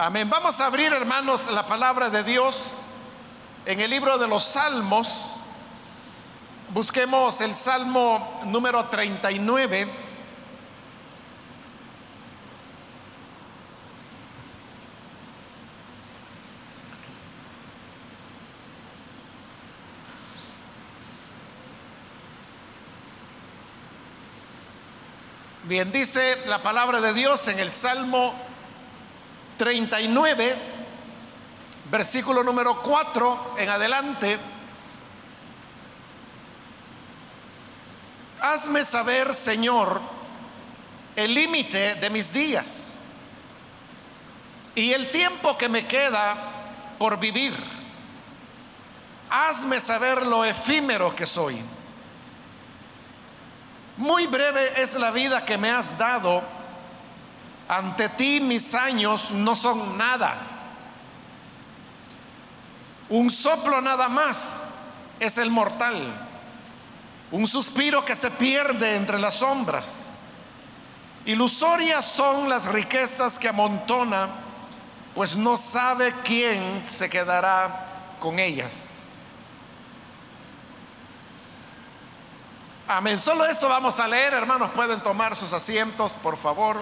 Amén. Vamos a abrir, hermanos, la palabra de Dios en el libro de los Salmos. Busquemos el Salmo número 39. Bien, dice la palabra de Dios en el Salmo 39, versículo número 4 en adelante. Hazme saber, Señor, el límite de mis días y el tiempo que me queda por vivir. Hazme saber lo efímero que soy. Muy breve es la vida que me has dado ante ti mis años no son nada. Un soplo nada más es el mortal. Un suspiro que se pierde entre las sombras. Ilusorias son las riquezas que amontona, pues no sabe quién se quedará con ellas. Amén. Solo eso vamos a leer, hermanos. Pueden tomar sus asientos, por favor.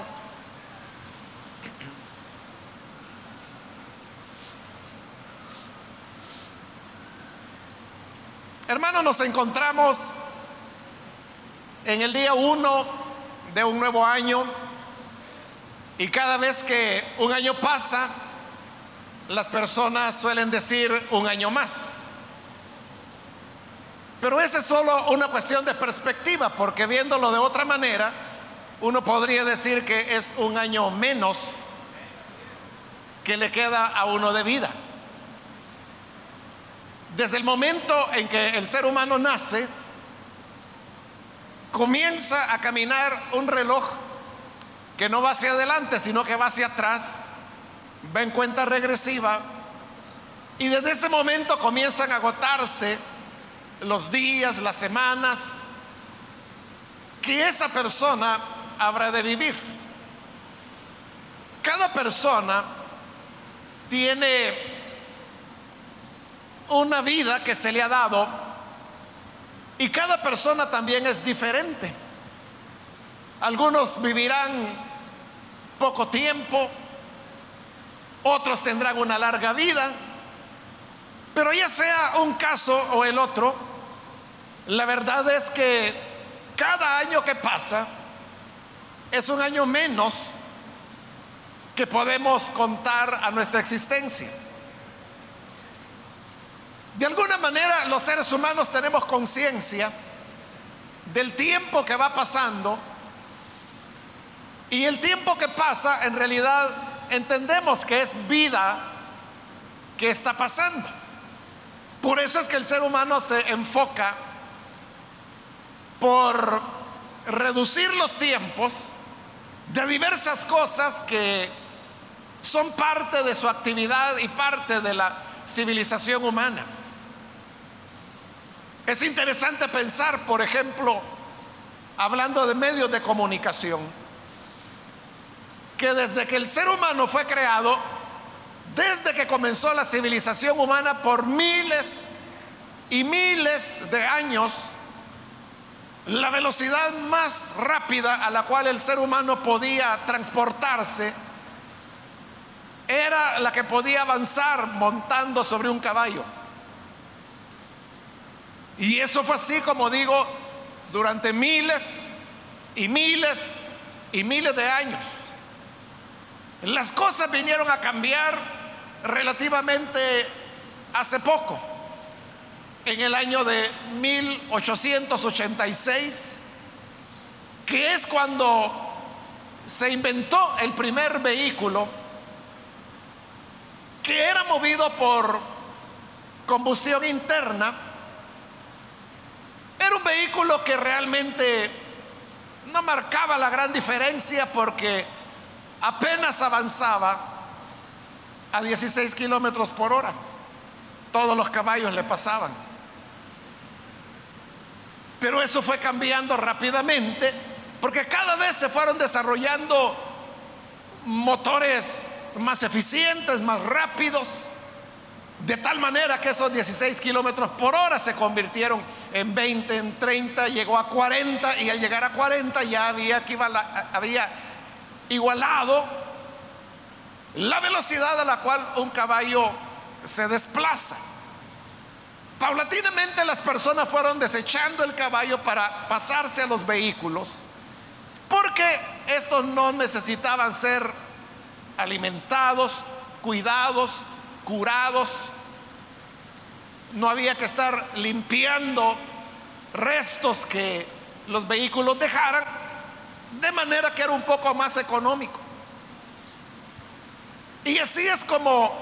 Hermanos, nos encontramos en el día uno de un nuevo año y cada vez que un año pasa, las personas suelen decir un año más. Pero esa es solo una cuestión de perspectiva, porque viéndolo de otra manera, uno podría decir que es un año menos que le queda a uno de vida. Desde el momento en que el ser humano nace, comienza a caminar un reloj que no va hacia adelante, sino que va hacia atrás, va en cuenta regresiva, y desde ese momento comienzan a agotarse los días, las semanas que esa persona habrá de vivir. Cada persona tiene una vida que se le ha dado y cada persona también es diferente. Algunos vivirán poco tiempo, otros tendrán una larga vida, pero ya sea un caso o el otro, la verdad es que cada año que pasa es un año menos que podemos contar a nuestra existencia. De alguna manera los seres humanos tenemos conciencia del tiempo que va pasando y el tiempo que pasa en realidad entendemos que es vida que está pasando. Por eso es que el ser humano se enfoca por reducir los tiempos de diversas cosas que son parte de su actividad y parte de la civilización humana. Es interesante pensar, por ejemplo, hablando de medios de comunicación, que desde que el ser humano fue creado, desde que comenzó la civilización humana por miles y miles de años, la velocidad más rápida a la cual el ser humano podía transportarse era la que podía avanzar montando sobre un caballo. Y eso fue así, como digo, durante miles y miles y miles de años. Las cosas vinieron a cambiar relativamente hace poco, en el año de 1886, que es cuando se inventó el primer vehículo que era movido por combustión interna era un vehículo que realmente no marcaba la gran diferencia porque apenas avanzaba a 16 kilómetros por hora. Todos los caballos le pasaban. Pero eso fue cambiando rápidamente porque cada vez se fueron desarrollando motores más eficientes, más rápidos, de tal manera que esos 16 kilómetros por hora se convirtieron en 20, en 30, llegó a 40 y al llegar a 40 ya había, igualado la velocidad a la cual un caballo se desplaza. Paulatinamente las personas fueron desechando el caballo para pasarse a los vehículos, porque estos no necesitaban ser alimentados, cuidados, curados, no había que estar limpiando restos que los vehículos dejaran, de manera que era un poco más económico. Y así es como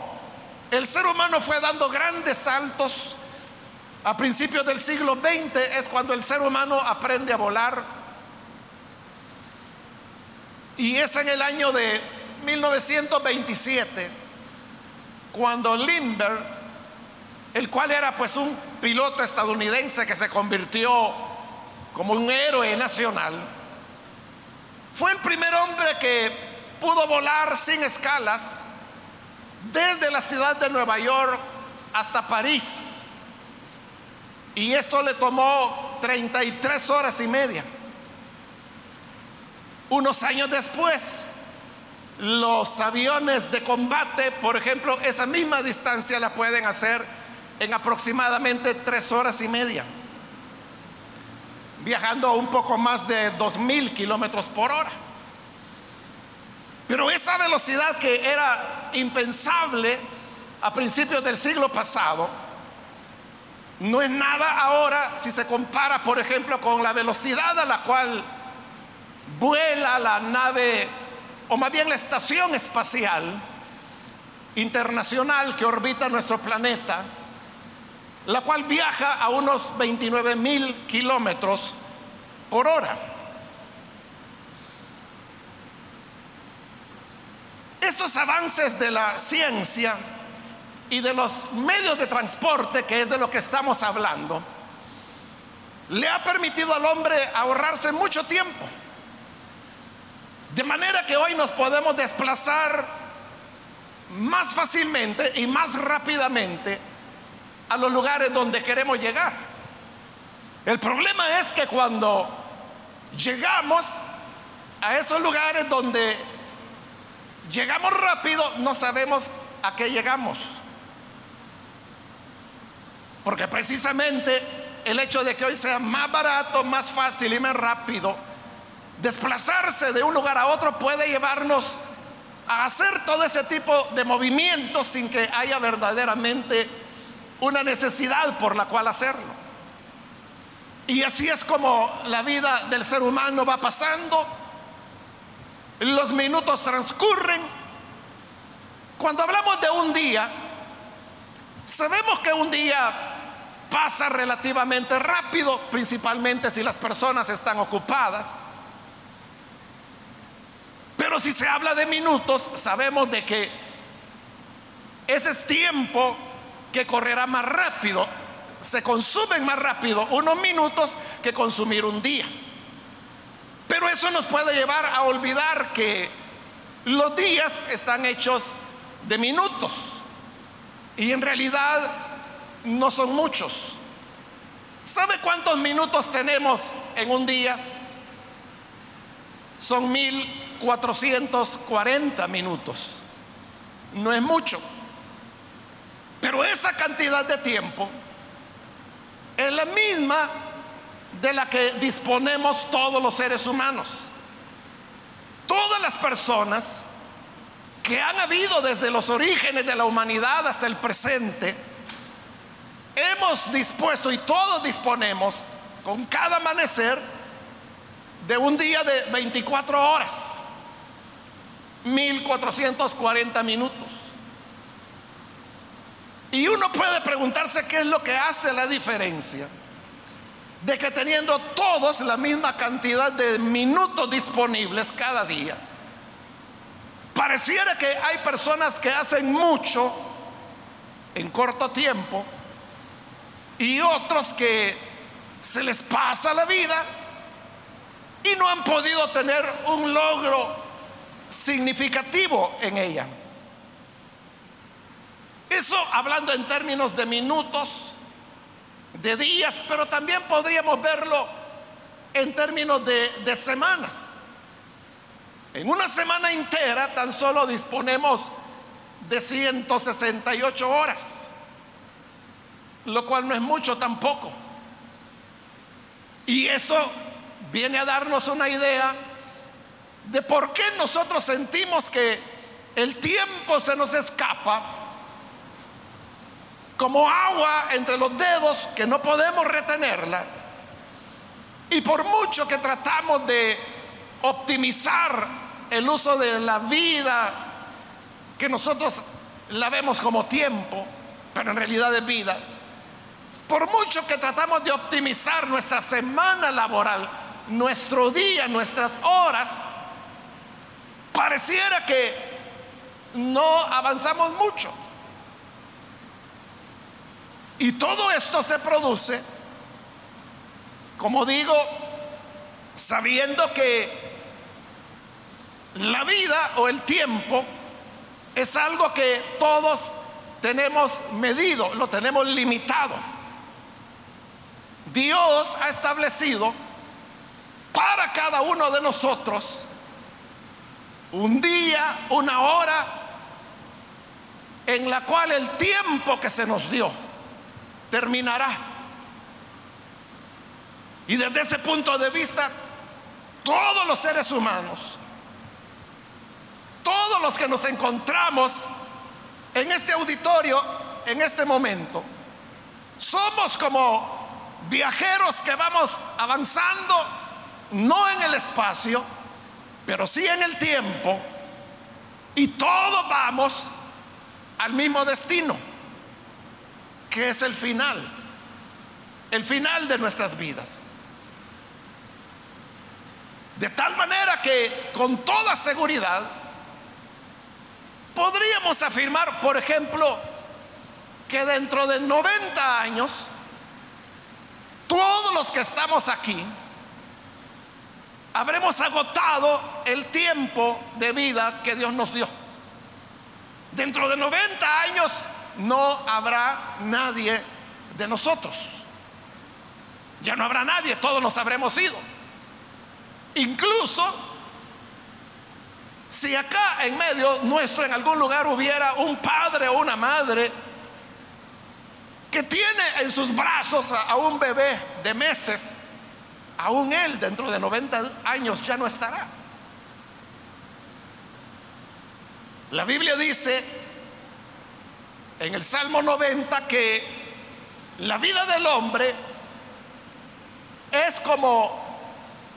el ser humano fue dando grandes saltos. A principios del siglo XX es cuando el ser humano aprende a volar. Y es en el año de 1927 cuando Lindbergh, el cual era pues un piloto estadounidense que se convirtió como un héroe nacional, fue el primer hombre que pudo volar sin escalas desde la ciudad de Nueva York hasta París. Y esto le tomó 33 horas y media. Unos años después, los aviones de combate, por ejemplo, esa misma distancia la pueden hacer en aproximadamente tres horas y media, viajando a un poco más de dos mil kilómetros por hora. Pero esa velocidad que era impensable a principios del siglo pasado, no es nada ahora si se compara, por ejemplo, con la velocidad a la cual vuela la nave, o más bien la estación espacial internacional que orbita nuestro planeta, la cual viaja a unos 29 mil kilómetros por hora. Estos avances de la ciencia y de los medios de transporte, que es de lo que estamos hablando, le ha permitido al hombre ahorrarse mucho tiempo. De manera que hoy nos podemos desplazar más fácilmente y más rápidamente a los lugares donde queremos llegar. El problema es que cuando llegamos a esos lugares donde llegamos rápido, no sabemos a qué llegamos. Porque precisamente el hecho de que hoy sea más barato, más fácil y más rápido, desplazarse de un lugar a otro puede llevarnos a hacer todo ese tipo de movimientos sin que haya verdaderamente una necesidad por la cual hacerlo. Y así es como la vida del ser humano va pasando, los minutos transcurren. Cuando hablamos de un día, sabemos que un día pasa relativamente rápido, principalmente si las personas están ocupadas. Pero si se habla de minutos, sabemos de que ese es tiempo que correrá más rápido, se consumen más rápido unos minutos que consumir un día. Pero eso nos puede llevar a olvidar que los días están hechos de minutos y en realidad no son muchos. ¿Sabe cuántos minutos tenemos en un día? Son 1440 minutos. No es mucho. Pero esa cantidad de tiempo es la misma de la que disponemos todos los seres humanos. Todas las personas que han habido desde los orígenes de la humanidad hasta el presente, hemos dispuesto y todos disponemos con cada amanecer de un día de 24 horas, 1440 minutos. Y uno puede preguntarse qué es lo que hace la diferencia de que teniendo todos la misma cantidad de minutos disponibles cada día, pareciera que hay personas que hacen mucho en corto tiempo y otros que se les pasa la vida y no han podido tener un logro significativo en ella. Eso hablando en términos de minutos, de días, pero también podríamos verlo en términos de, semanas. En una semana entera tan solo disponemos de 168 horas, lo cual no es mucho tampoco. Y eso viene a darnos una idea de por qué nosotros sentimos que el tiempo se nos escapa como agua entre los dedos que no podemos retenerla. Y por mucho que tratamos de optimizar el uso de la vida, que nosotros la vemos como tiempo, pero en realidad es vida, por mucho que tratamos de optimizar nuestra semana laboral, nuestro día, nuestras horas, pareciera que no avanzamos mucho. Y todo esto se produce, como digo, sabiendo que la vida o el tiempo es algo que todos tenemos medido, lo tenemos limitado. Dios ha establecido para cada uno de nosotros un día, una hora, en la cual el tiempo que se nos dio terminará. Y desde ese punto de vista, todos los seres humanos, todos los que nos encontramos en este auditorio, en este momento, somos como viajeros que vamos avanzando, no en el espacio, pero sí en el tiempo, y todos vamos al mismo destino que es el final, el final de nuestras vidas. De tal manera que con toda seguridad podríamos afirmar, por ejemplo, que dentro de 90 años, todos los que estamos aquí, habremos agotado el tiempo de vida que Dios nos dio. Dentro de 90 años no habrá nadie de nosotros. Ya no habrá nadie, todos nos habremos ido. Incluso si acá en medio nuestro, en algún lugar, hubiera un padre o una madre que tiene en sus brazos a, un bebé de meses, aún él dentro de 90 años ya no estará. La Biblia dice en el Salmo 90 que la vida del hombre es como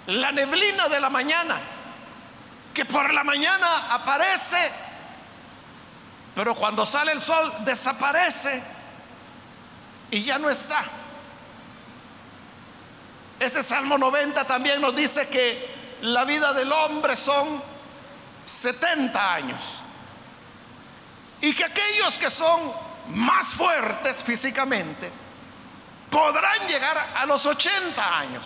la neblina de la mañana, que por la mañana aparece, pero cuando sale el sol desaparece y ya no está. Ese Salmo 90 también nos dice que la vida del hombre son 70 años. Y que aquellos que son más fuertes físicamente podrán llegar a los 80 años.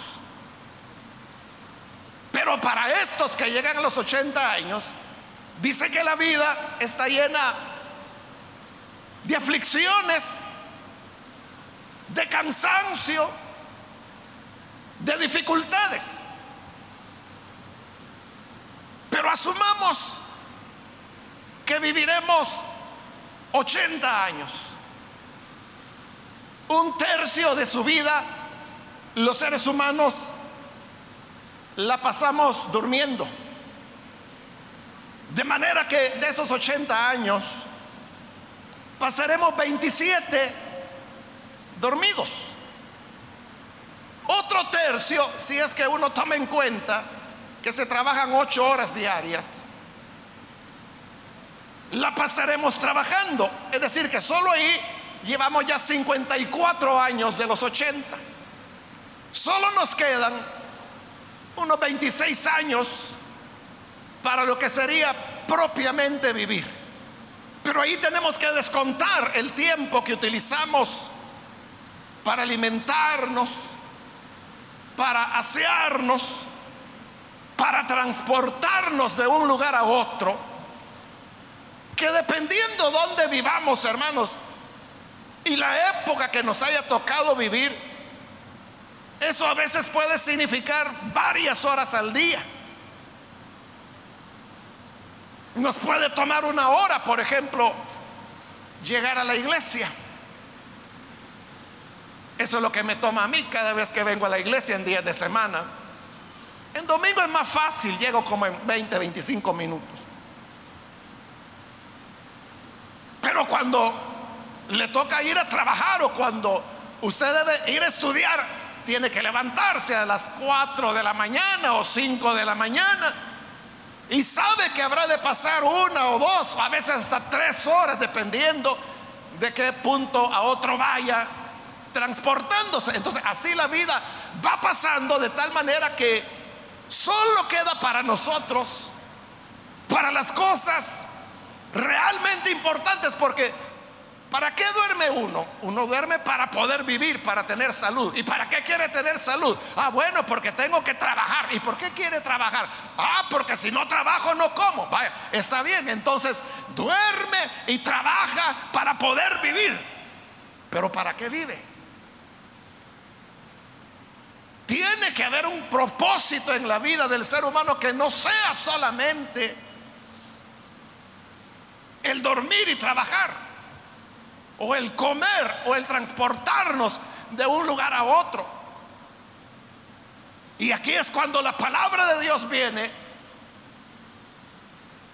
Pero para estos que llegan a los 80 años, dice que la vida está llena de aflicciones, de cansancio, de dificultades. Pero asumamos que viviremos 80 años. Un tercio de su vida los seres humanos la pasamos durmiendo. De manera que de esos 80 años pasaremos 27 dormidos. Otro tercio, si es que uno toma en cuenta que se trabajan 8 horas diarias, la pasaremos trabajando. Es decir, que solo ahí llevamos ya 54 años de los 80. Solo nos quedan unos 26 años para lo que sería propiamente vivir. Pero ahí tenemos que descontar el tiempo que utilizamos para alimentarnos, para asearnos, para transportarnos de un lugar a otro que dependiendo dónde vivamos, hermanos, y la época que nos haya tocado vivir, eso a veces puede significar varias horas al día. Nos puede tomar una hora, por ejemplo, llegar a la iglesia. Eso es lo que me toma a mí cada vez que vengo a la iglesia en días de semana. En domingo es más fácil, llego como en 20, 25 minutos. Pero cuando le toca ir a trabajar o cuando usted debe ir a estudiar, tiene que levantarse a las 4 de la mañana o 5 de la mañana y sabe que habrá de pasar una o dos, a veces hasta tres horas, dependiendo de qué punto a otro vaya transportándose. Entonces así la vida va pasando de tal manera que solo queda para nosotros, para las cosas realmente importantes, porque ¿para qué duerme uno? Uno duerme para poder vivir, para tener salud. ¿Y para qué quiere tener salud? Ah, bueno, porque tengo que trabajar. ¿Y por qué quiere trabajar? Ah, porque si no trabajo no como. Vaya, está bien, entonces duerme y trabaja para poder vivir. Pero ¿para qué vive? Tiene que haber un propósito en la vida del ser humano que no sea solamente el dormir y trabajar, o el comer, o el transportarnos de un lugar a otro. Y aquí es cuando la palabra de Dios viene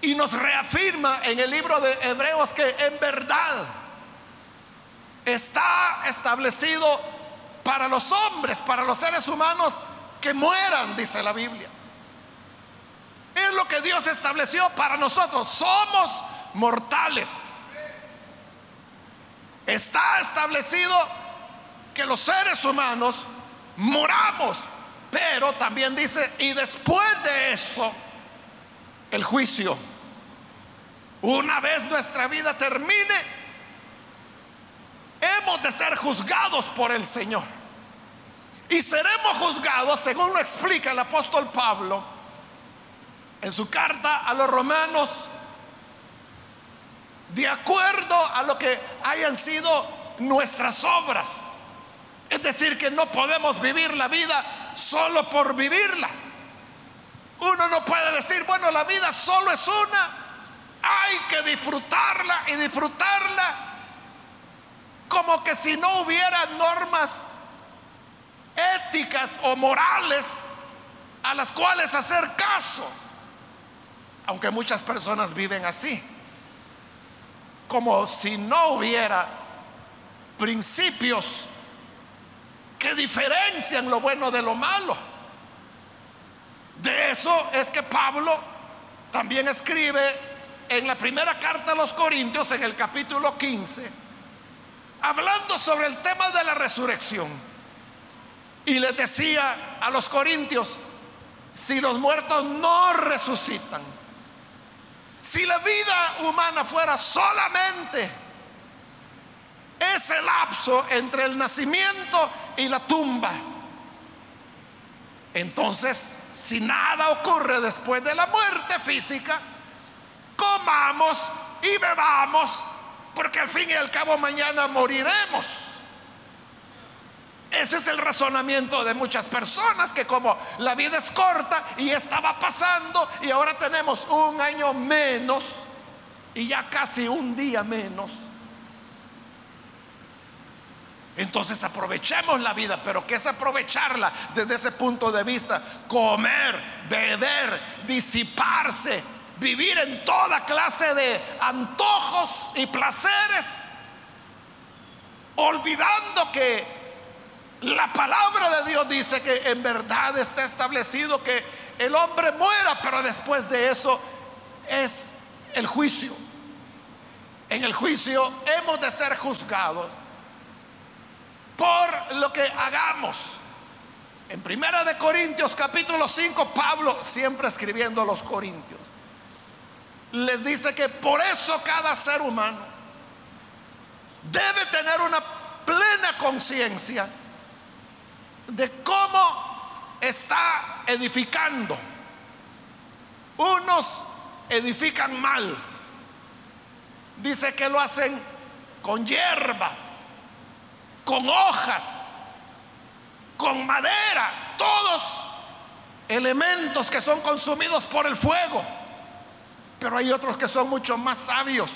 y nos reafirma en el libro de Hebreos que en verdad está establecido para los hombres, para los seres humanos que mueran, dice la Biblia. Es lo que Dios estableció para nosotros. Somos mortales. Está establecido que los seres humanos moramos, pero también dice, y después de eso, el juicio. Una vez nuestra vida termine, hemos de ser juzgados por el Señor. Y seremos juzgados, según lo explica el apóstol Pablo en su carta a los romanos, de acuerdo a lo que hayan sido nuestras obras. Es decir, que no podemos vivir la vida solo por vivirla. Uno no puede decir, bueno, la vida solo es una, hay que disfrutarla y disfrutarla como que si no hubiera normas éticas o morales a las cuales hacer caso. Aunque muchas personas viven así, como si no hubiera principios que diferencian lo bueno de lo malo. De eso es que Pablo también escribe en la primera carta a los Corintios, en el capítulo 15, hablando sobre el tema de la resurrección. Y les decía a los corintios, si los muertos no resucitan, si la vida humana fuera solamente ese lapso entre el nacimiento y la tumba, entonces si nada ocurre después de la muerte física, comamos y bebamos, porque al fin y al cabo mañana moriremos. Ese es el razonamiento de muchas personas que como la vida es corta y estaba pasando y ahora tenemos un año menos y ya casi un día menos. Entonces aprovechemos la vida, pero ¿qué es aprovecharla desde ese punto de vista? Comer, beber, disiparse, vivir en toda clase de antojos y placeres, olvidando que la palabra de Dios dice que en verdad está establecido que el hombre muera, pero después de eso es el juicio. En el juicio hemos de ser juzgados por lo que hagamos. En Primera de Corintios capítulo 5, Pablo, siempre escribiendo a los Corintios, les dice que por eso cada ser humano debe tener una plena conciencia de cómo está edificando. Unos edifican mal, dice que lo hacen con hierba, con hojas, con madera, todos elementos que son consumidos por el fuego. Pero hay otros que son mucho más sabios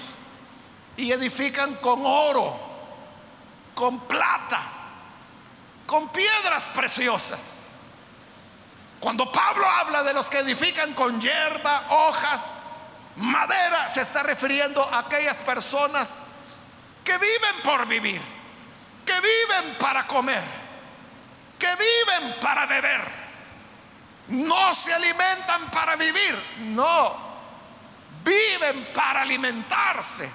y edifican con oro, con plata, con piedras preciosas. Cuando Pablo habla de los que edifican con hierba, hojas, madera, se está refiriendo a aquellas personas que viven por vivir, que viven para comer, que viven para beber. No se alimentan para vivir, no, viven para alimentarse.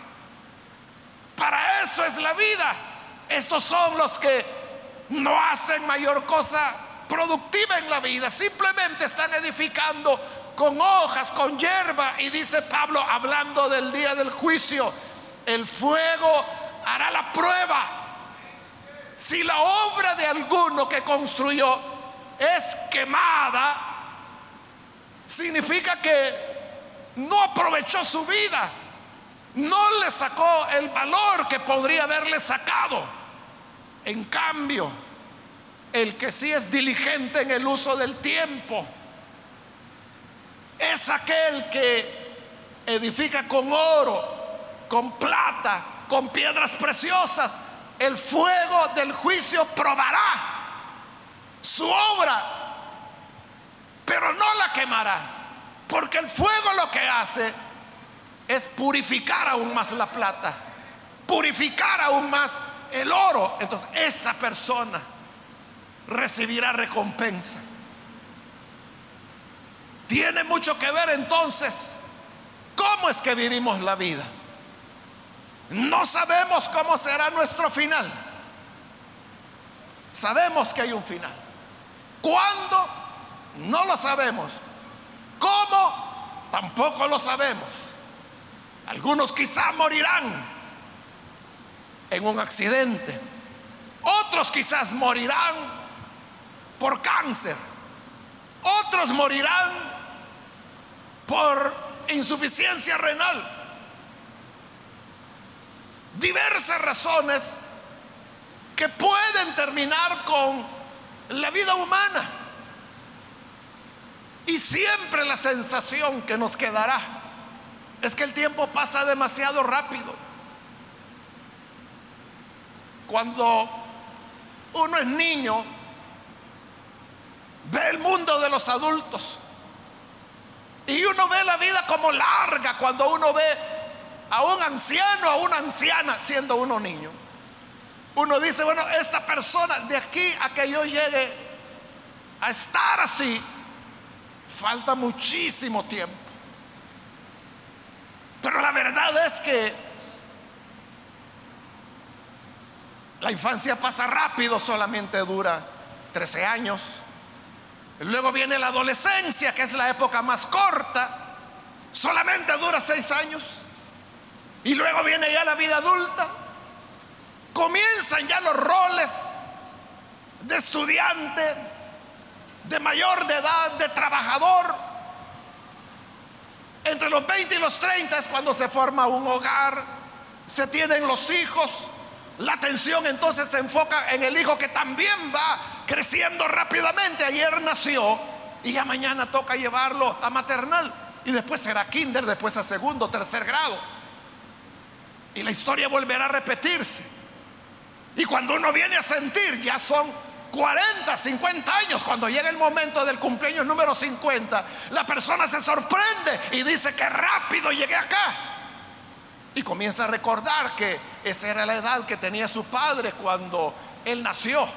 Para eso es la vida. Estos son los que no hacen mayor cosa productiva en la vida, simplemente están edificando con hojas, con hierba. Y dice Pablo, hablando del día del juicio, el fuego hará la prueba. Si la obra de alguno que construyó es quemada, significa que no aprovechó su vida, no le sacó el valor que podría haberle sacado. En cambio, el que sí es diligente en el uso del tiempo, es aquel que edifica con oro, con plata, con piedras preciosas. El fuego del juicio probará su obra, pero no la quemará, porque el fuego lo que hace es purificar aún más la plata, purificar aún más el oro. Entonces esa persona recibirá recompensa. Tiene mucho que ver entonces cómo es que vivimos la vida. No sabemos cómo será nuestro final. Sabemos que hay un final. ¿Cuándo? No lo sabemos. ¿Cómo? Tampoco lo sabemos. Algunos quizá morirán en un accidente. Otros quizás morirán por cáncer. Otros morirán por insuficiencia renal. Diversas razones que pueden terminar con la vida humana. Y siempre la sensación que nos quedará es que el tiempo pasa demasiado rápido. Cuando uno es niño, ve el mundo de los adultos y uno ve la vida como larga cuando uno ve a un anciano, a una anciana siendo uno niño. Uno dice, bueno, esta persona de aquí a que yo llegue a estar así, falta muchísimo tiempo. Pero la verdad es que la infancia pasa rápido, solamente dura 13 años. Luego viene la adolescencia, que es la época más corta, solamente dura seis años. Y luego viene ya la vida adulta. Comienzan ya los roles de estudiante, de mayor de edad, de trabajador. Entre los 20 y los 30 es cuando se forma un hogar, se tienen los hijos. La atención entonces se enfoca en el hijo que también va creciendo rápidamente. Ayer nació y ya mañana toca llevarlo a maternal. Y después será kinder, después a segundo, tercer grado. Y la historia volverá a repetirse. Y cuando uno viene a sentir, ya son 40, 50 años, cuando llega el momento del cumpleaños número 50, la persona se sorprende y dice que rápido llegué acá. Y comienza a recordar que esa era la edad que tenía su padre cuando él nació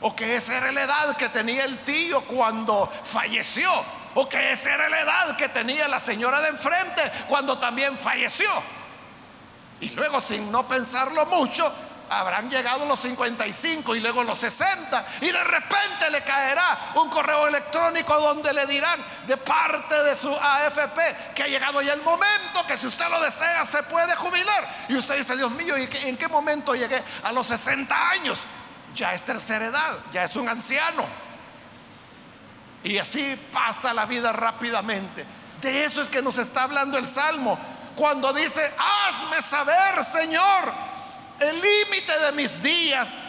o que esa era la edad que tenía el tío cuando falleció, o que esa era la edad que tenía la señora de enfrente cuando también falleció. Y luego sin no pensarlo mucho, habrán llegado los 55 y luego los 60 y de repente le caerá un correo electrónico donde le dirán de parte de su AFP que ha llegado ya el momento que si usted lo desea se puede jubilar. Y usted dice, Dios mío, ¿y en qué momento llegué? A los 60 años ya es tercera edad, ya es un anciano. Y así pasa la vida rápidamente. De eso es que nos está hablando el Salmo. Cuando dice, hazme saber, Señor, el límite de mis días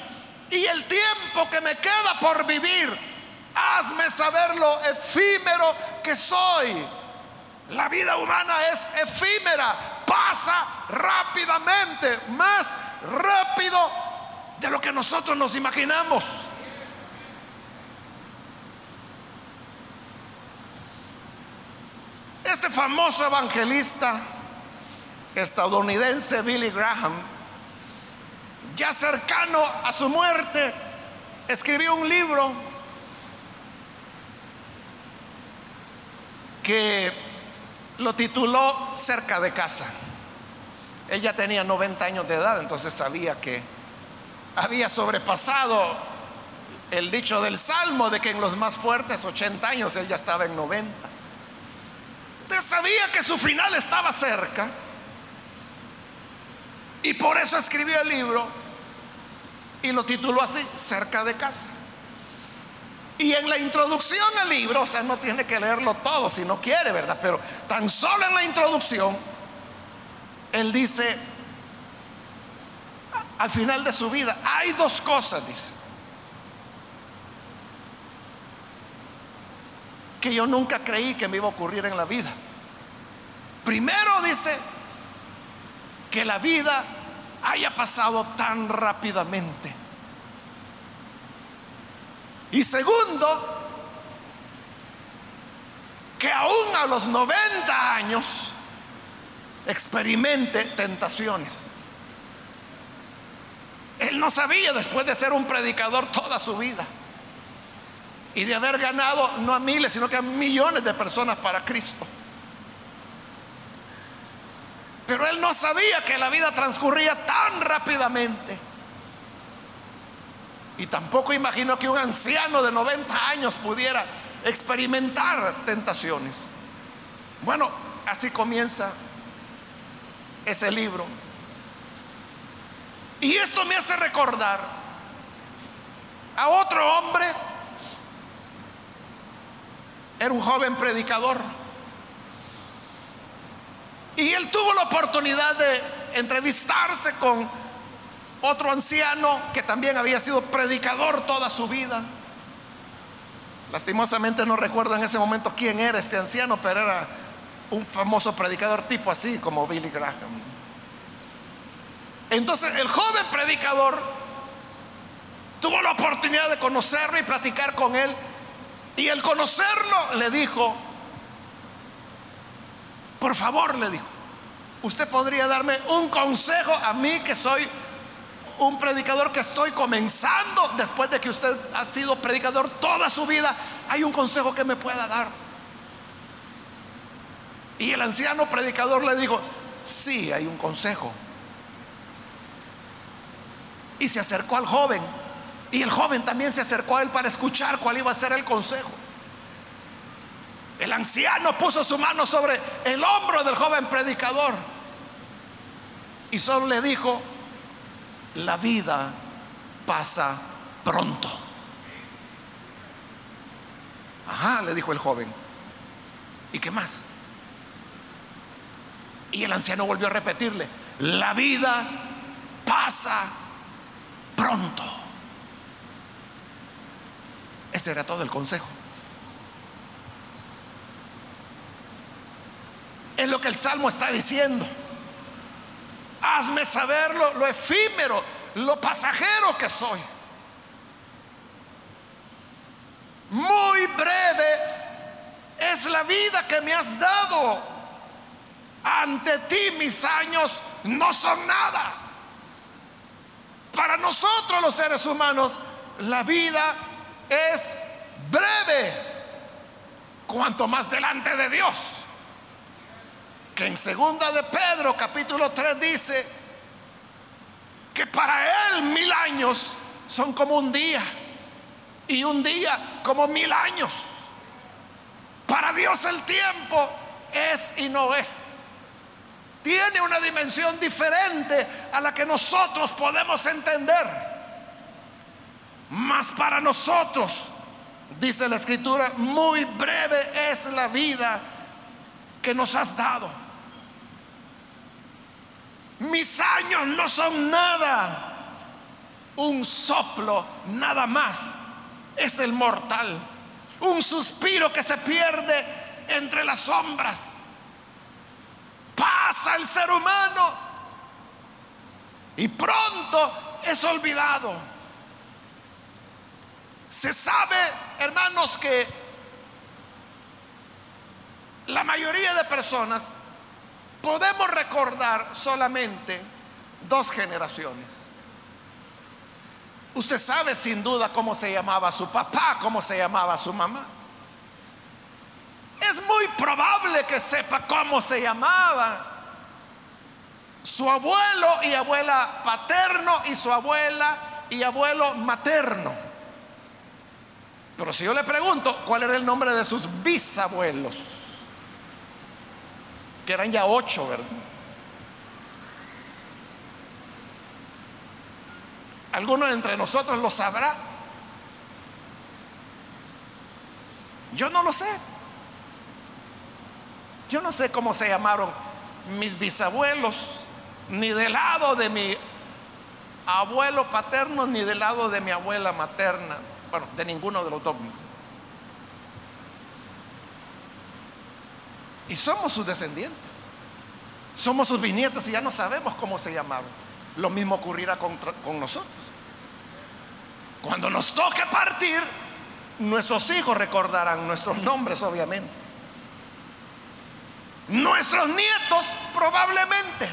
y el tiempo que me queda por vivir. Hazme saber lo efímero que soy. La vida humana es efímera, pasa rápidamente, más rápido de lo que nosotros nos imaginamos. Este famoso evangelista estadounidense Billy Graham, ya cercano a su muerte, escribió un libro que lo tituló Cerca de casa. Él ya tenía 90 años de edad, entonces sabía que había sobrepasado el dicho del Salmo de que en los más fuertes 80 años él ya estaba en 90. Entonces sabía que su final estaba cerca y por eso escribió el libro y lo tituló así, Cerca de casa. Y en la introducción al libro, o sea, no tiene que leerlo todo si no quiere, ¿verdad? Pero tan solo en la introducción, él dice, al final de su vida, hay dos cosas, dice, que yo nunca creí que me iba a ocurrir en la vida. Primero dice, que la vida haya pasado tan rápidamente. Y segundo, que aún a los 90 años experimente tentaciones. Él no sabía después de ser un predicador toda su vida y de haber ganado no a miles, sino que a millones de personas para Cristo. Pero él no sabía que la vida transcurría tan rápidamente. Y tampoco imaginó que un anciano de 90 años pudiera experimentar tentaciones. Bueno, así comienza ese libro. Y esto me hace recordar a otro hombre, era un joven predicador y él tuvo la oportunidad de entrevistarse con otro anciano que también había sido predicador toda su vida. Lastimosamente no recuerdo en ese momento quién era este anciano, pero era un famoso predicador tipo así como Billy Graham. Entonces el joven predicador tuvo la oportunidad de conocerlo y platicar con él. Y el conocerlo le dijo, por favor, le dijo, usted podría darme un consejo a mí que soy un predicador que estoy comenzando después de que usted ha sido predicador toda su vida. Hay un consejo que me pueda dar. Y el anciano predicador le dijo, sí, hay un consejo. Y se acercó al joven. Y el joven también se acercó a él para escuchar cuál iba a ser el consejo. El anciano puso su mano sobre el hombro del joven predicador y solo le dijo, la vida pasa pronto. Ajá, le dijo el joven. ¿Y qué más? Y el anciano volvió a repetirle, la vida pasa pronto. Ese era todo el consejo. Es lo que el Salmo está diciendo. Hazme saberlo, lo efímero, lo pasajero que soy. Muy breve es la vida que me has dado. Ante ti mis años no son nada. Para nosotros los seres humanos, la vida es breve. Cuanto más delante de Dios que en segunda de Pedro capítulo 3 dice que para él mil años son como un día y un día como mil años. Para Dios el tiempo es y no es. Tiene una dimensión diferente a la que nosotros podemos entender. Mas para nosotros, dice la escritura, muy breve es la vida que nos has dado. Mis años no son nada. Un soplo, nada más, es el mortal. Un suspiro que se pierde entre las sombras. Pasa el ser humano y pronto es olvidado. Se sabe, hermanos, que la mayoría de personas podemos recordar solamente dos generaciones. Usted sabe sin duda cómo se llamaba su papá, cómo se llamaba su mamá. Es muy probable que sepa cómo se llamaba su abuelo y abuela paterno y su abuela y abuelo materno. Pero si yo le pregunto cuál era el nombre de sus bisabuelos, que eran ya ocho, ¿verdad? ¿Alguno de entre nosotros lo sabrá? Yo no lo sé. Yo no sé cómo se llamaron mis bisabuelos, ni del lado de mi abuelo paterno, ni del lado de mi abuela materna. Bueno, de ninguno de los dos. Y somos sus descendientes. Somos sus bisnietos y ya no sabemos cómo se llamaban. Lo mismo ocurrirá con, con nosotros. Cuando nos toque partir, nuestros hijos recordarán nuestros nombres, obviamente. Nuestros nietos probablemente.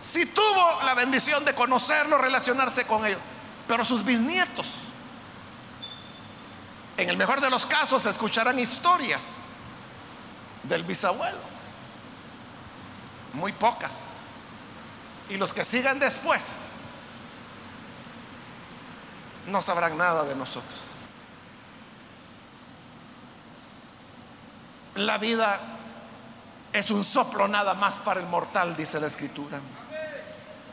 Si tuvo la bendición de conocerlos, relacionarse con ellos. Pero sus bisnietos, en el mejor de los casos, escucharán historias del bisabuelo. Muy pocas. Y los que sigan después no sabrán nada de nosotros. La vida es un soplo nada más para el mortal, dice la escritura.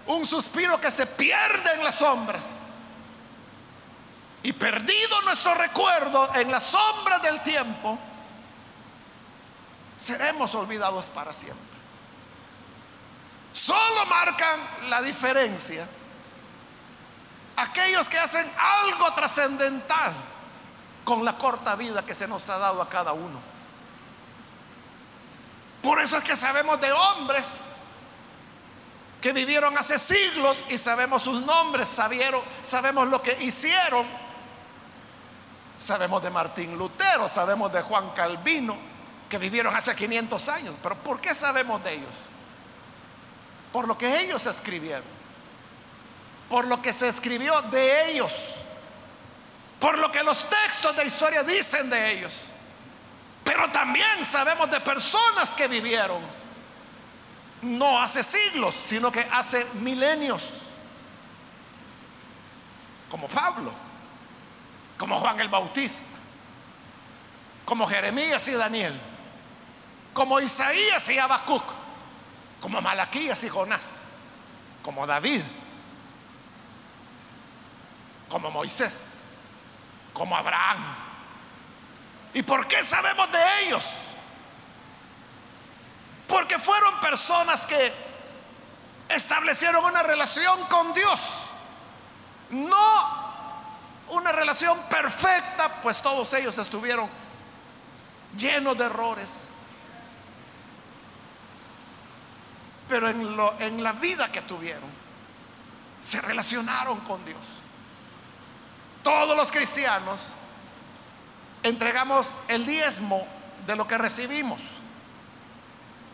Un suspiro que se pierde en las sombras. Y perdido nuestro recuerdo en las sombras del tiempo, seremos olvidados para siempre. Solo marcan la diferencia aquellos que hacen algo trascendental con la corta vida que se nos ha dado a cada uno. Por eso es que sabemos de hombres que vivieron hace siglos y sabemos sus nombres, sabieron, sabemos lo que hicieron. Sabemos de Martín Lutero, sabemos de Juan Calvino, que vivieron hace 500 años. Pero ¿por qué sabemos de ellos? Por lo que ellos escribieron, por lo que se escribió de ellos, por lo que los textos de historia dicen de ellos. Pero también sabemos de personas que vivieron, no hace siglos, sino que hace milenios, como Pablo, como Juan el Bautista, como Jeremías y Daniel como Isaías y Habacuc, como Malaquías y Jonás, como David, como Moisés, como Abraham. ¿Y por qué sabemos de ellos? Porque fueron personas que establecieron una relación con Dios. No una relación perfecta, pues todos ellos estuvieron llenos de errores, pero en, lo, en la vida que tuvieron, se relacionaron con Dios. Todos los cristianos entregamos el diezmo de lo que recibimos.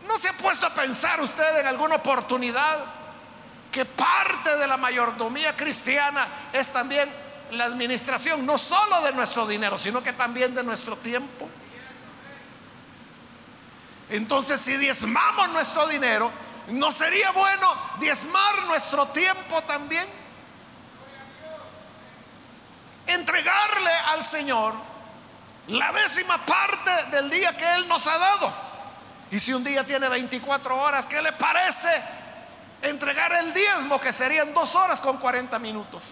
¿No se ha puesto a pensar usted en alguna oportunidad que parte de la mayordomía cristiana es también la administración, no solo de nuestro dinero, sino que también de nuestro tiempo? Entonces, si diezmamos nuestro dinero, ¿No sería bueno diezmar nuestro tiempo también? Entregarle al Señor la décima parte del día que Él nos ha dado. Y si un día tiene 24 horas, ¿qué le parece entregar el diezmo que serían dos horas con 40 minutos?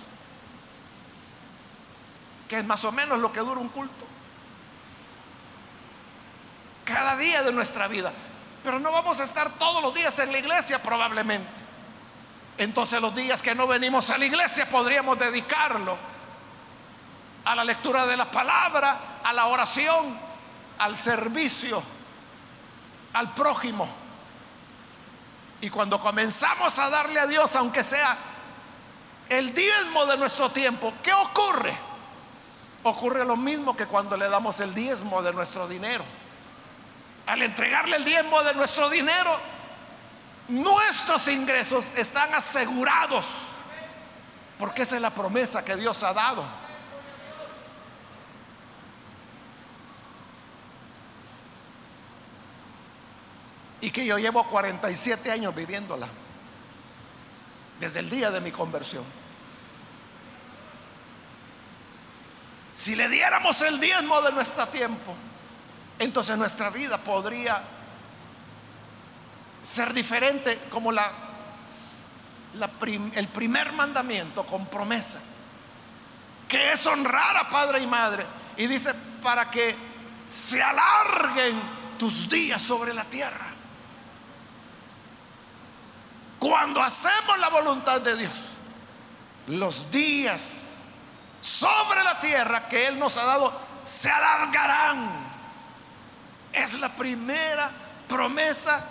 Que es más o menos lo que dura un culto. Cada día de nuestra vida. Pero no vamos a estar todos los días en la iglesia probablemente. Entonces los días que no venimos a la iglesia podríamos dedicarlo a la lectura de la palabra, a la oración, al servicio, al prójimo. Y cuando comenzamos a darle a Dios, aunque sea el diezmo de nuestro tiempo, ¿qué ocurre? Ocurre lo mismo que cuando le damos el diezmo de nuestro dinero. Al entregarle el diezmo de nuestro dinero, nuestros ingresos están asegurados, porque esa es la promesa que Dios ha dado. Y que yo llevo 47 años viviéndola, desde el día de mi conversión. Si le diéramos el diezmo de nuestro tiempo, entonces nuestra vida podría ser diferente como el primer mandamiento con promesa, que es honrar a padre y madre. Y dice, para que se alarguen tus días sobre la tierra. Cuando hacemos la voluntad de Dios, los días sobre la tierra que Él nos ha dado se alargarán. Es la primera promesa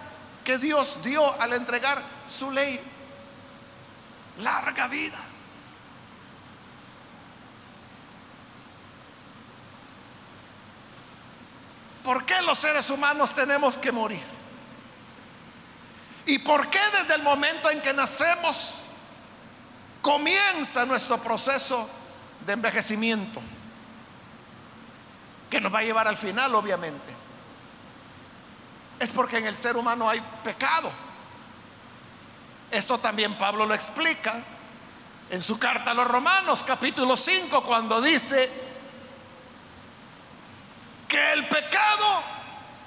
que Dios dio al entregar su ley. Larga vida. ¿Por qué los seres humanos tenemos que morir? ¿Y por qué desde el momento en que nacemos comienza nuestro proceso de envejecimiento? Que nos va a llevar al final, obviamente es porque en el ser humano hay pecado. Esto también Pablo lo explica en su carta a los Romanos, capítulo 5, cuando dice que el pecado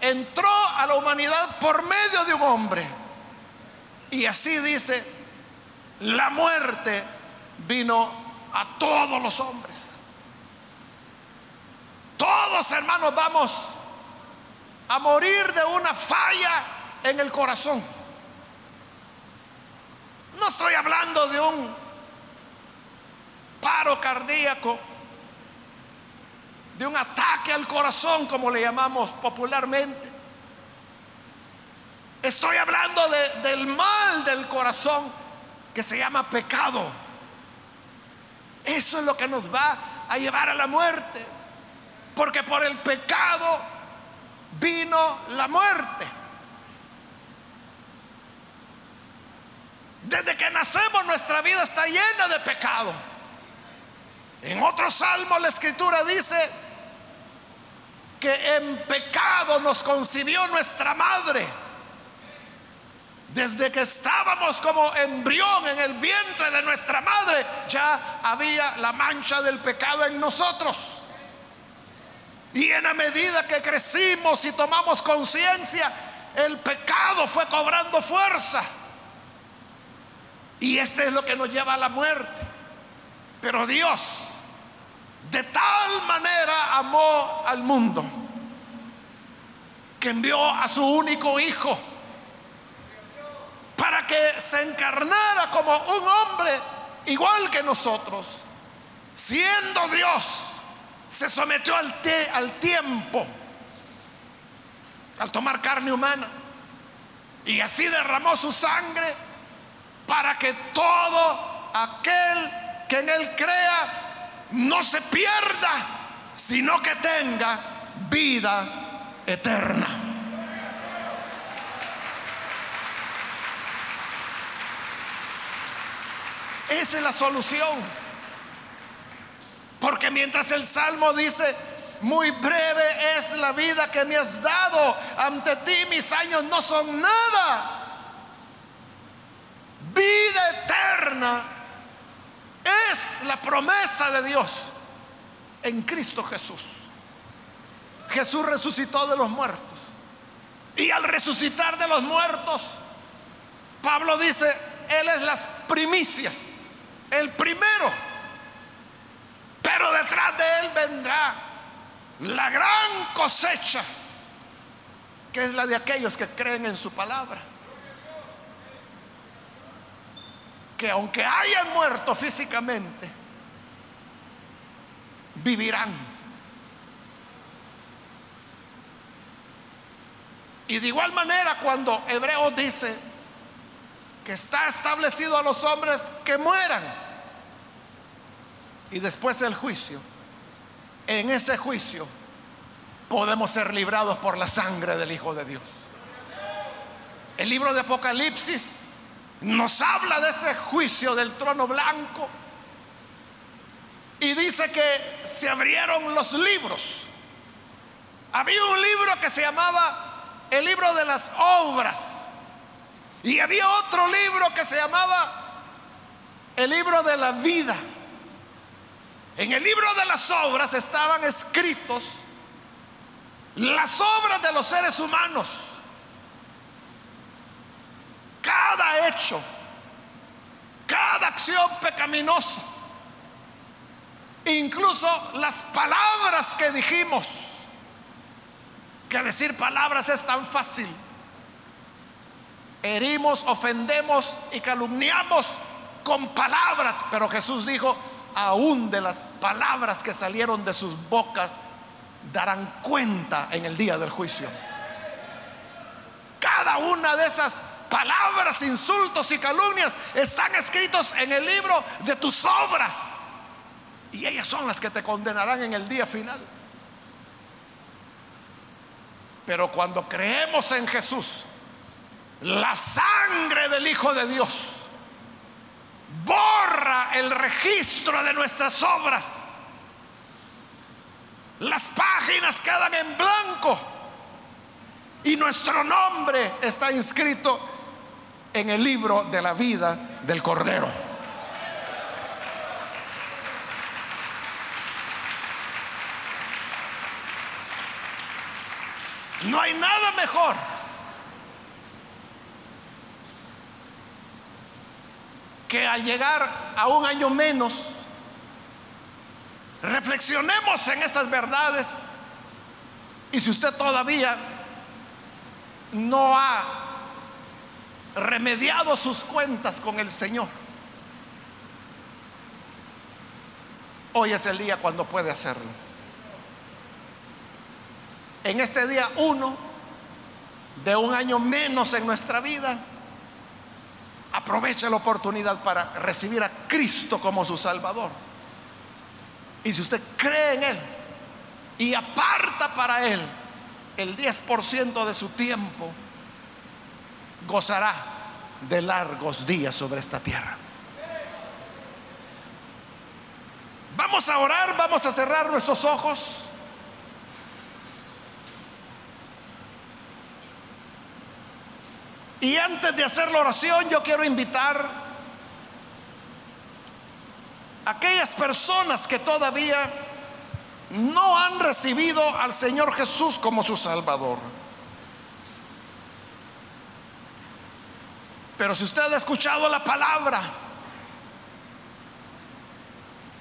entró a la humanidad por medio de un hombre. Y así dice, la muerte vino a todos los hombres. Todos hermanos vamos a morir de una falla en el corazón. No estoy hablando de un paro cardíaco, de un ataque al corazón, como le llamamos popularmente. Estoy hablando del mal del corazón que se llama pecado. Eso es lo que nos va a llevar a la muerte. Porque por el pecado vino la muerte. Desde que nacemos nuestra vida está llena de pecado. En otro salmo la escritura dice que en pecado nos concibió nuestra madre. Desde que estábamos como embrión en el vientre de nuestra madre, ya había la mancha del pecado en nosotros. Y en la medida que crecimos y tomamos conciencia, el pecado fue cobrando fuerza. Y este es lo que nos lleva a la muerte. Pero Dios de tal manera amó al mundo que envió a su único hijo para que se encarnara como un hombre igual que nosotros, siendo Dios se sometió al, al tiempo, al tomar carne humana. Y así derramó su sangre para que todo aquel que en él crea no se pierda, sino que tenga vida eterna. Esa es la solución. Porque mientras el Salmo dice, muy breve es la vida que me has dado, ante ti mis años no son nada. Vida eterna es la promesa de Dios en Cristo Jesús. Jesús resucitó de los muertos. Y al resucitar de los muertos, Pablo dice, Él es las primicias, el primero pero detrás de él vendrá la gran cosecha que es la de aquellos que creen en su palabra. Que aunque hayan muerto físicamente, vivirán. Y de igual manera cuando Hebreos dice que está establecido a los hombres que mueran y después el juicio, en ese juicio podemos ser librados por la sangre del Hijo de Dios. El libro de Apocalipsis nos habla de ese juicio del trono blanco y dice que se abrieron los libros. Había un libro que se llamaba el libro de las obras y había otro libro que se llamaba el libro de la vida. En el libro de las obras estaban escritos las obras de los seres humanos. Cada hecho, cada acción pecaminosa, incluso las palabras que dijimos, que decir palabras es tan fácil. Herimos, ofendemos y calumniamos con palabras, pero Jesús dijo, aún de las palabras que salieron de sus bocas darán cuenta en el día del juicio. Cada una de esas palabras, insultos y calumnias están escritos en el libro de tus obras. Y ellas son las que te condenarán en el día final. Pero cuando creemos en Jesús, la sangre del Hijo de Dios borra el registro de nuestras obras las páginas quedan en blanco y nuestro nombre está inscrito en el libro de la vida del Cordero. No hay nada mejor que al llegar a un año menos Reflexionemos en estas verdades. Y si usted todavía no ha remediado sus cuentas con el Señor, hoy es el día cuando puede hacerlo. En este día uno de un año menos en nuestra vida, aprovecha la oportunidad para recibir a Cristo como su Salvador. Y si usted cree en Él y aparta para Él el 10% de su tiempo, gozará de largos días sobre esta tierra. Vamos a orar, vamos a cerrar nuestros ojos. Y antes de hacer la oración, yo quiero invitar aquellas personas que todavía no han recibido al Señor Jesús como su Salvador. Pero si usted ha escuchado la palabra,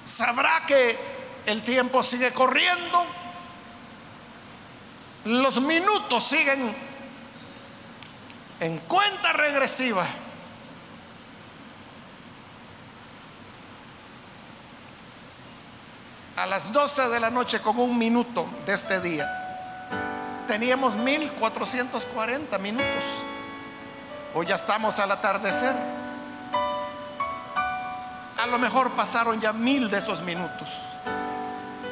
sabrá que el tiempo sigue corriendo, los minutos siguen en cuenta regresiva. a las 12 de la noche con un minuto de este día, teníamos 1440 minutos. Hoy ya estamos al atardecer. A lo mejor pasaron ya mil de esos minutos.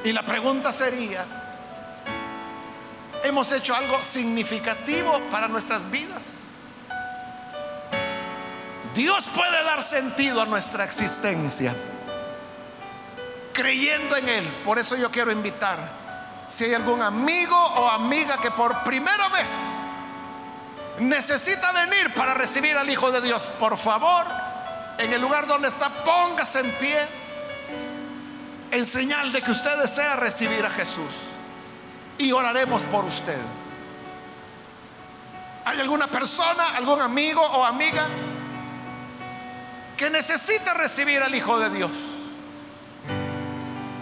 Y la pregunta sería, ¿hemos hecho algo significativo para nuestras vidas? Dios puede dar sentido a nuestra existencia creyendo en Él. Por eso yo quiero invitar, si hay algún amigo o amiga que por primera vez necesita venir para recibir al Hijo de Dios, por favor, en el lugar donde está, póngase en pie en señal de que usted desea recibir a Jesús y oraremos por usted. ¿Hay alguna persona, algún amigo o amiga que necesita recibir al Hijo de Dios?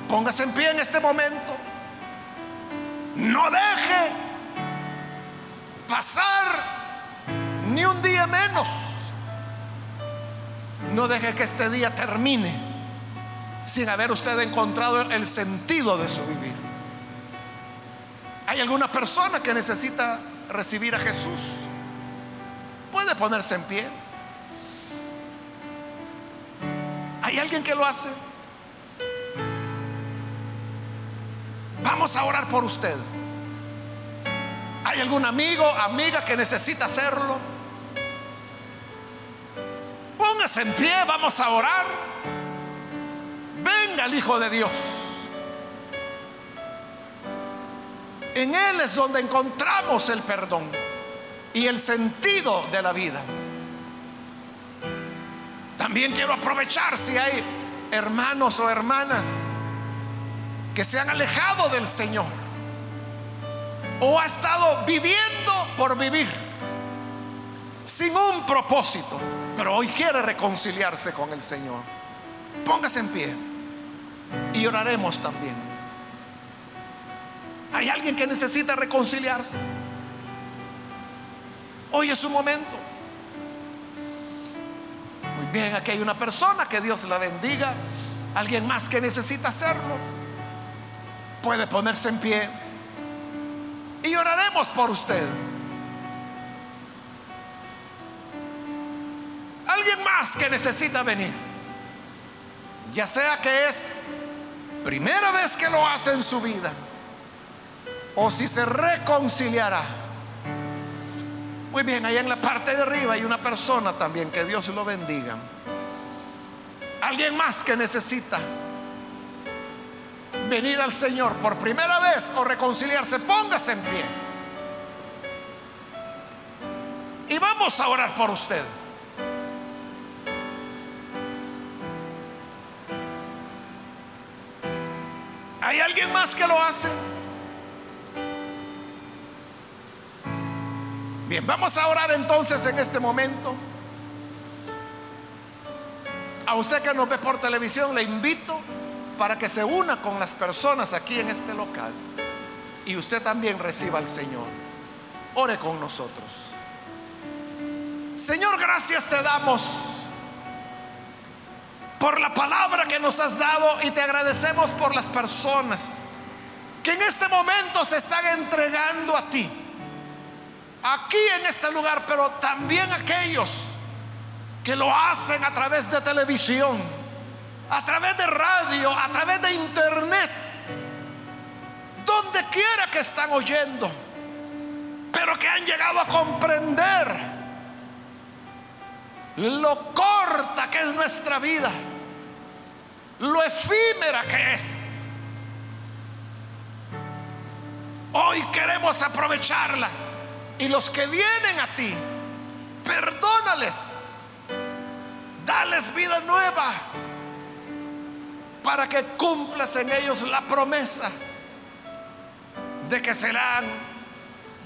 Póngase en pie en este momento. No deje pasar ni un día menos. No deje que este día termine sin haber usted encontrado el sentido de su vivir. ¿Hay alguna persona que necesita recibir a Jesús? Puede ponerse en pie. ¿Hay alguien que lo hace? Vamos a orar por usted. ¿Hay algún amigo, amiga que necesita hacerlo? Póngase en pie, vamos a orar. Venga el Hijo de Dios. En Él es donde encontramos el perdón y el sentido de la vida. También quiero aprovechar si hay hermanos o hermanas que se han alejado del Señor o ha estado viviendo por vivir sin un propósito, pero hoy quiere reconciliarse con el Señor. Póngase en pie y oraremos también. ¿Hay alguien que necesita reconciliarse? Hoy es su momento. Bien, aquí hay una persona, que Dios la bendiga. Alguien más que necesita hacerlo. Puede ponerse en pie y oraremos por usted. Alguien más que necesita venir, ya sea que es primera vez que lo hace en su vida, o si se reconciliará. Muy bien, ahí en la parte de arriba hay una persona también, que Dios lo bendiga. Alguien más que necesita venir al Señor por primera vez o reconciliarse, póngase en pie. Y vamos a orar por usted. ¿Hay alguien más que lo hace? Vamos a orar entonces en este momento. A usted que nos ve por televisión, le invito para que se una con las personas aquí en este local y usted también reciba al Señor. Ore con nosotros. Señor, gracias te damos por la palabra que nos has dado y te agradecemos por las personas que en este momento se están entregando a ti. Aquí en este lugar, pero también aquellos que lo hacen a través de televisión a través de radio, a través de internet, donde quiera que están oyendo, pero que han llegado a comprender lo corta que es nuestra vida, lo efímera que es. Hoy queremos aprovecharla y los que vienen a ti, perdónales, dales vida nueva para que cumplas en ellos la promesa de que serán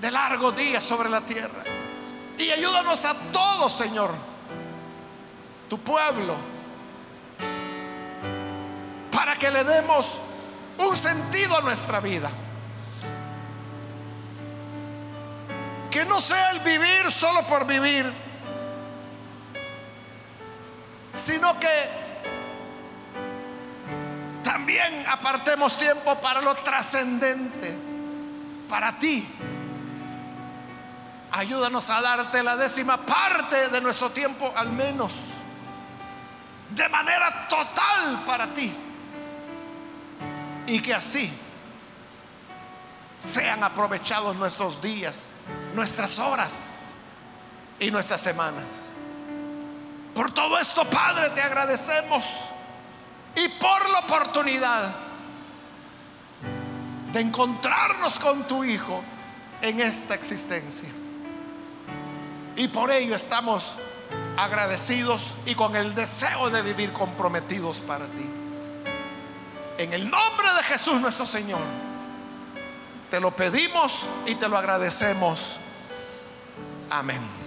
de largos días sobre la tierra. Y ayúdanos a todos, Señor, tu pueblo, para que le demos un sentido a nuestra vida. Que no sea el vivir solo por vivir, sino que también apartemos tiempo para lo trascendente, para ti. Ayúdanos a darte la décima parte de nuestro tiempo al menos, de manera total para ti. Y que así sean aprovechados nuestros días, nuestras horas y nuestras semanas. Por todo esto, Padre, te agradecemos y por la oportunidad de encontrarnos con tu Hijo en esta existencia. Y por ello estamos agradecidos y con el deseo de vivir comprometidos para ti. En el nombre de Jesús nuestro Señor, te lo pedimos y te lo agradecemos. Amén.